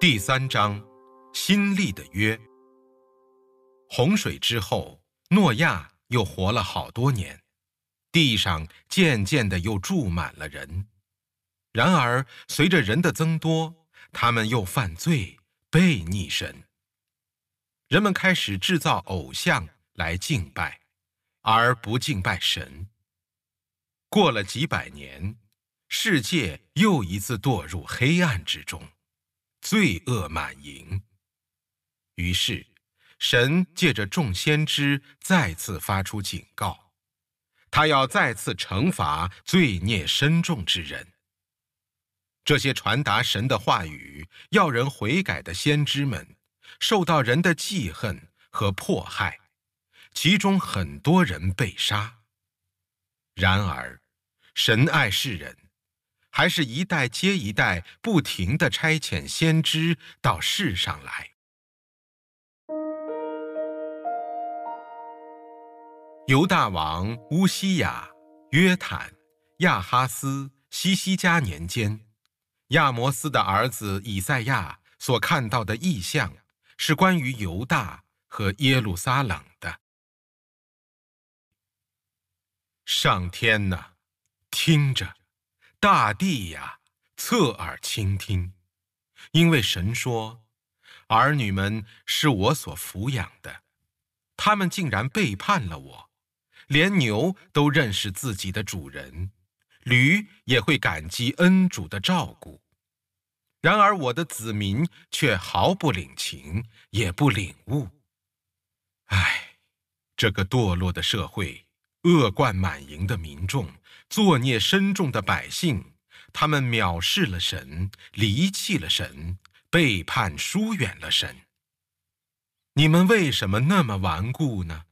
第三章，新立的约。洪水之后，诺亚又活了好多年，地上渐渐的又住满了人。然而，随着人的增多，他们又犯罪，背逆神。人们开始制造偶像来敬拜，而不敬拜神。过了几百年，世界又一次堕入黑暗之中，罪恶满盈。于是，神借着众先知再次发出警告，他要再次惩罚罪孽深重之人。这些传达神的话语、要人悔改的先知们，受到人的记恨和迫害，其中很多人被杀。然而，神爱世人，还是一代接一代不停地差遣先知到世上来。犹大王乌西雅、约坦、亚哈斯、西西加年间。亚摩斯的儿子以赛亚所看到的异象，是关于犹大和耶路撒冷的。上天呐，听着；大地呀，侧耳倾听。因为神说：“儿女们是我所抚养的，他们竟然背叛了我，连牛都认识自己的主人。”驴也会感激恩主的照顾，然而我的子民却毫不领情，也不领悟。唉，这个堕落的社会，恶贯满盈的民众，作孽深重的百姓，他们藐视了神，离弃了神，背叛疏远了神。你们为什么那么顽固呢？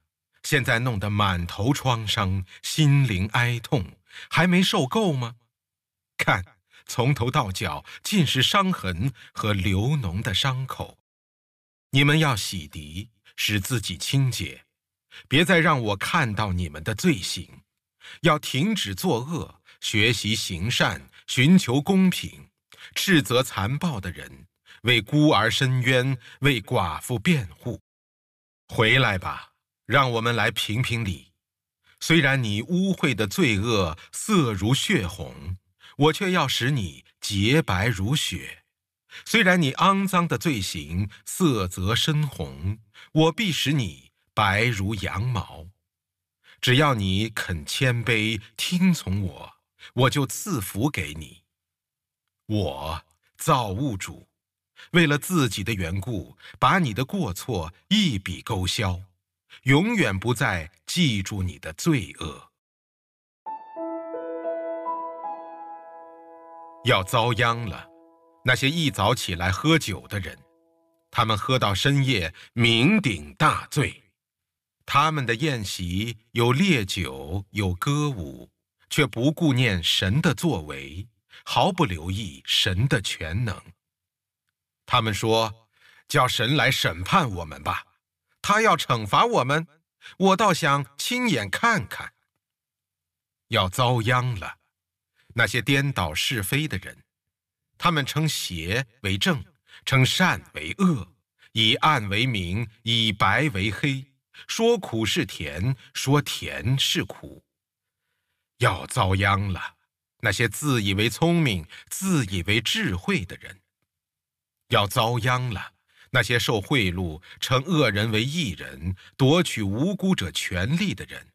现在弄得满头创伤，心灵哀痛。还没受够吗？看，从头到脚尽是伤痕和流脓的伤口。你们要洗涤，使自己清洁，别再让我看到你们的罪行。要停止作恶，学习行善，寻求公平，斥责残暴的人，为孤儿伸冤，为寡妇辩护。回来吧，让我们来评评理。虽然你污秽的罪恶色如血红，我却要使你洁白如雪；虽然你肮脏的罪行色泽深红，我必使你白如羊毛。只要你肯谦卑听从我，我就赐福给你。我造物主，为了自己的缘故，把你的过错一笔勾销。永远不再记住你的罪恶，要遭殃了。那些一早起来喝酒的人，他们喝到深夜，酩酊大醉。他们的宴席有烈酒，有歌舞，却不顾念神的作为，毫不留意神的全能。他们说：“叫神来审判我们吧。”他要惩罚我们，我倒想亲眼看看。要遭殃了，那些颠倒是非的人，他们称邪为正，称善为恶，以暗为明，以白为黑，说苦是甜，说甜是苦。要遭殃了，那些自以为聪明、自以为智慧的人，要遭殃了。那些受贿赂、称恶人为义人、夺取无辜者权利的人，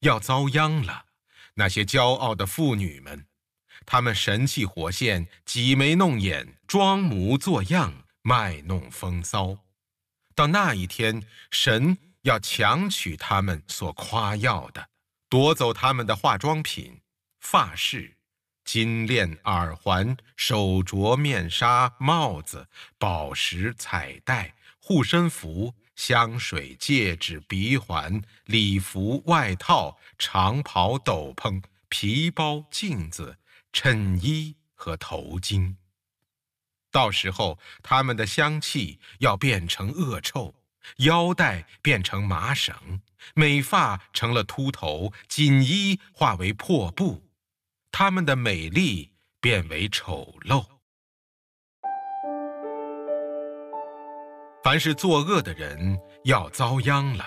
要遭殃了；那些骄傲的妇女们，他们神气活现、挤眉弄眼、装模作样、卖弄风骚。到那一天，神要强取他们所夸耀的，夺走他们的化妆品、发饰。金链、耳环、手镯、面纱、帽子、宝石、彩带、护身符、香水、戒指、鼻环、礼服、外套、长袍、斗篷、皮包、镜子、衬衣和头巾。到时候，他们的香气要变成恶臭，腰带变成麻绳，美发成了秃头，锦衣化为破布。他们的美丽变为丑陋。凡是作恶的人要遭殃了，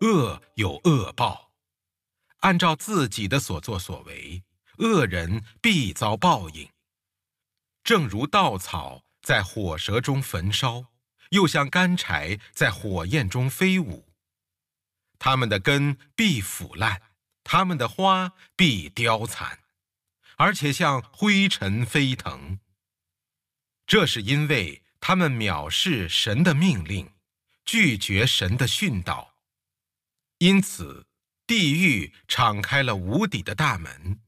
恶有恶报，按照自己的所作所为，恶人必遭报应。正如稻草在火舌中焚烧，又像干柴在火焰中飞舞。它们的根必腐烂，它们的花必凋残，而且像灰尘飞腾。这是因为他们藐视神的命令，拒绝神的训导，因此地狱敞开了无底的大门，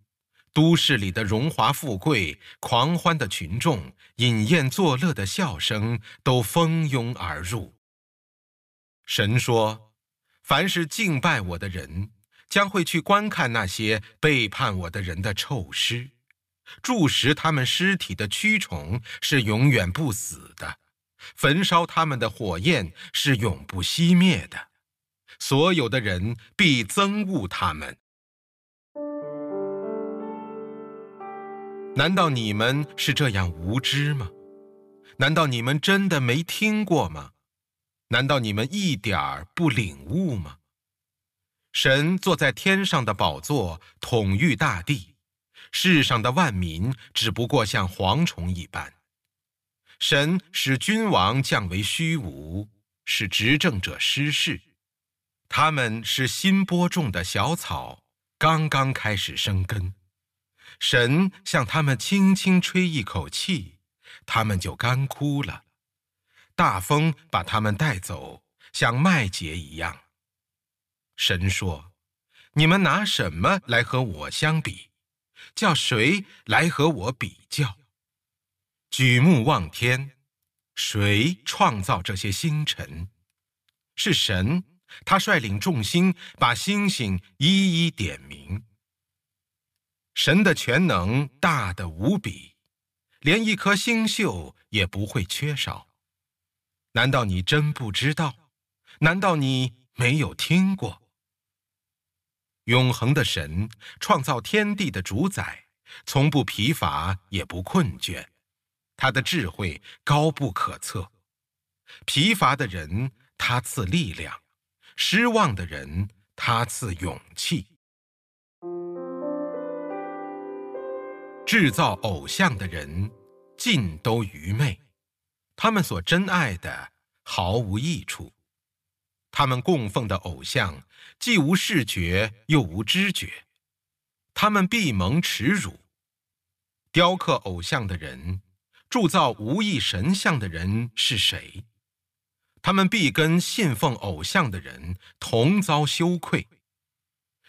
都市里的荣华富贵、狂欢的群众、饮宴作乐的笑声都蜂拥而入。神说。凡是敬拜我的人，将会去观看那些背叛我的人的臭尸，蛀食他们尸体的蛆虫是永远不死的，焚烧他们的火焰是永不熄灭的，所有的人必憎恶他们。难道你们是这样无知吗？难道你们真的没听过吗？难道你们一点儿不领悟吗？神坐在天上的宝座，统御大地，世上的万民只不过像蝗虫一般。神使君王降为虚无，使执政者失势。他们是新播种的小草，刚刚开始生根。神向他们轻轻吹一口气，他们就干枯了。大风把他们带走，像麦秸一样。神说：“你们拿什么来和我相比？叫谁来和我比较？”举目望天，谁创造这些星辰？是神，他率领众星，把星星一一点明。神的全能大得无比，连一颗星宿也不会缺少。难道你真不知道？难道你没有听过？永恒的神创造天地的主宰，从不疲乏也不困倦，他的智慧高不可测。疲乏的人他赐力量，失望的人他赐勇气。制造偶像的人尽都愚昧。他们所珍爱的毫无益处，他们供奉的偶像既无视觉又无知觉，他们必蒙耻辱。雕刻偶像的人，铸造无意神像的人是谁？他们必跟信奉偶像的人同遭羞愧。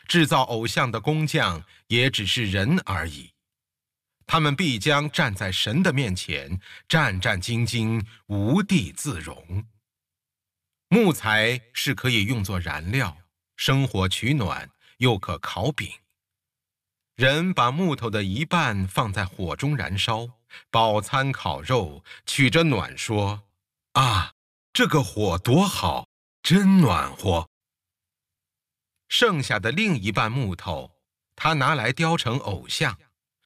制造偶像的工匠也只是人而已。他们必将站在神的面前，战战兢兢，无地自容。木材是可以用作燃料，生火取暖，又可烤饼。人把木头的一半放在火中燃烧，饱餐烤肉，取着暖说：“啊，这个火多好，真暖和。”剩下的另一半木头，他拿来雕成偶像。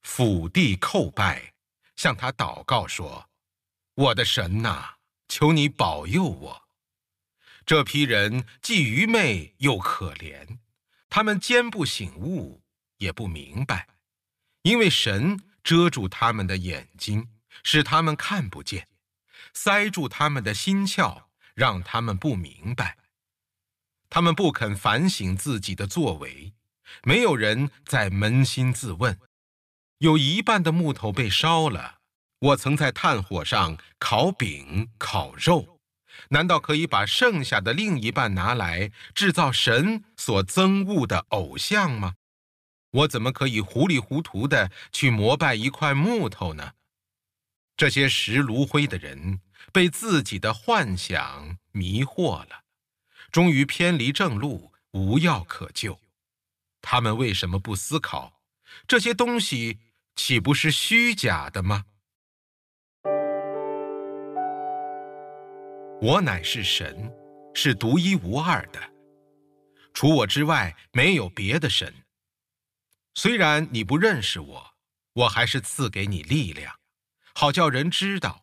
俯地叩拜，向他祷告说：“我的神呐，求你保佑我。”这批人既愚昧又可怜，他们坚不醒悟，也不明白，因为神遮住他们的眼睛，使他们看不见；塞住他们的心窍，让他们不明白。他们不肯反省自己的作为，没有人在扪心自问。有一半的木头被烧了，我曾在炭火上烤饼、烤肉，难道可以把剩下的另一半拿来制造神所憎恶的偶像吗？我怎么可以糊里糊涂的去膜拜一块木头呢？这些拾炉灰的人被自己的幻想迷惑了，终于偏离正路，无药可救。他们为什么不思考这些东西？岂不是虚假的吗？我乃是神，是独一无二的，除我之外没有别的神。虽然你不认识我，我还是赐给你力量，好叫人知道，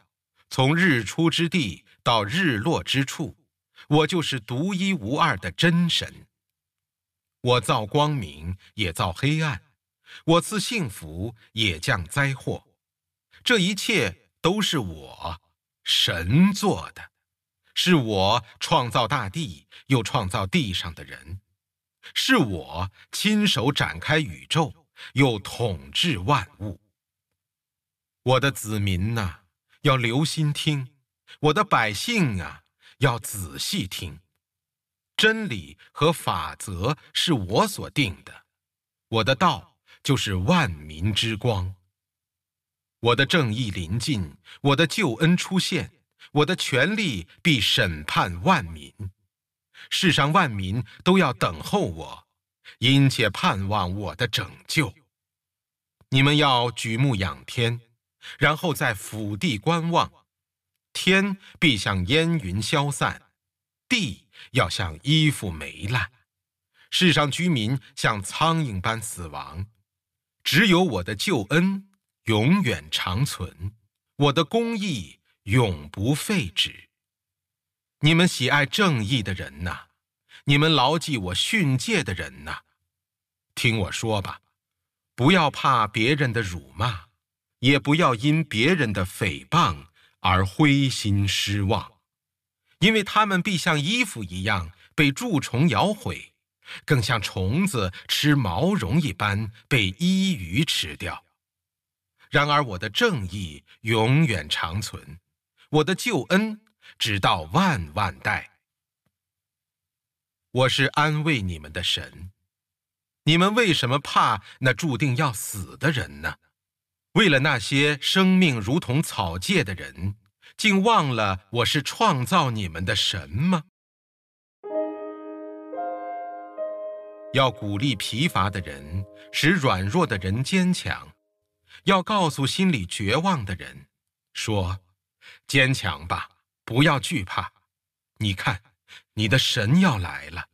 从日出之地到日落之处，我就是独一无二的真神。我造光明，也造黑暗；我赐幸福，也降灾祸。这一切都是我神做的，是我创造大地，又创造地上的人，是我亲手展开宇宙，又统治万物。我的子民呐，要留心听；我的百姓啊，要仔细听。真理和法则是我所定的，我的道就是万民之光。我的正义临近，我的救恩出现，我的权力必审判万民。世上万民都要等候我，殷切盼望我的拯救。你们要举目仰天。然后在府地观望，天必像烟云消散，地要像衣服霉烂，世上居民像苍蝇般死亡，只有我的救恩永远长存，我的公义永不废止。你们喜爱正义的人呐，你们牢记我训诫的人呐，听我说吧，不要怕别人的辱骂。也不要因别人的诽谤而灰心失望，因为他们必像衣服一样被蛀虫咬毁，更像虫子吃毛绒一般被衣鱼吃掉。然而我的正义永远长存，我的救恩直到万万代。我是安慰你们的神，你们为什么怕那注定要死的人呢？为了那些生命如同草芥的人，竟忘了我是创造你们的神吗？要鼓励疲乏的人，使软弱的人坚强；要告诉心里绝望的人，说：“坚强吧，不要惧怕。你看，你的神要来了，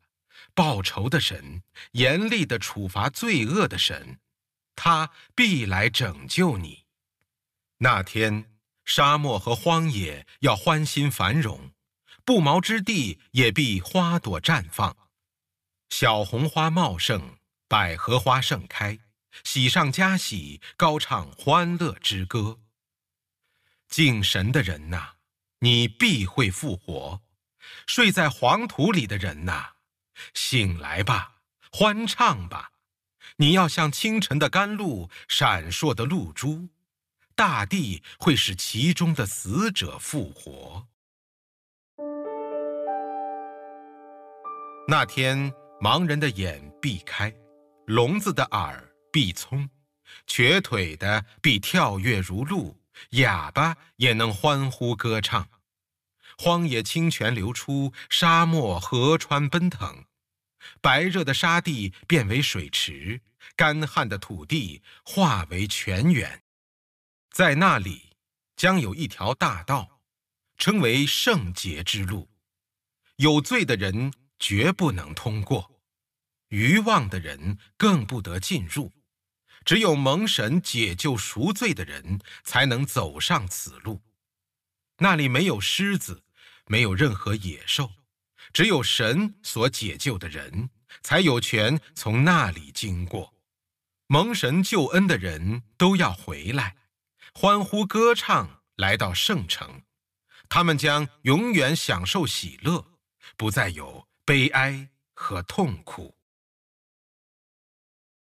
报仇的神，严厉的处罚罪恶的神。”他必来拯救你。那天，沙漠和荒野要欢欣繁荣，不毛之地也必花朵绽放，小红花茂盛，百合花盛开，喜上加喜，高唱欢乐之歌。敬神的人呐，你必会复活；睡在黄土里的人呐，醒来吧，欢唱吧。你要像清晨的甘露，闪烁的露珠，大地会使其中的死者复活。那天，盲人的眼必开，聋子的耳必聪，瘸腿的必跳跃如鹿，哑巴也能欢呼歌唱。荒野清泉流出，沙漠河川奔腾。白热的沙地变为水池，干旱的土地化为泉源，在那里将有一条大道，称为圣洁之路。有罪的人绝不能通过，愚妄的人更不得进入。只有蒙神解救赎罪的人，才能走上此路。那里没有狮子，没有任何野兽。只有神所解救的人，才有权从那里经过。蒙神救恩的人都要回来，欢呼歌唱，来到圣城。他们将永远享受喜乐，不再有悲哀和痛苦。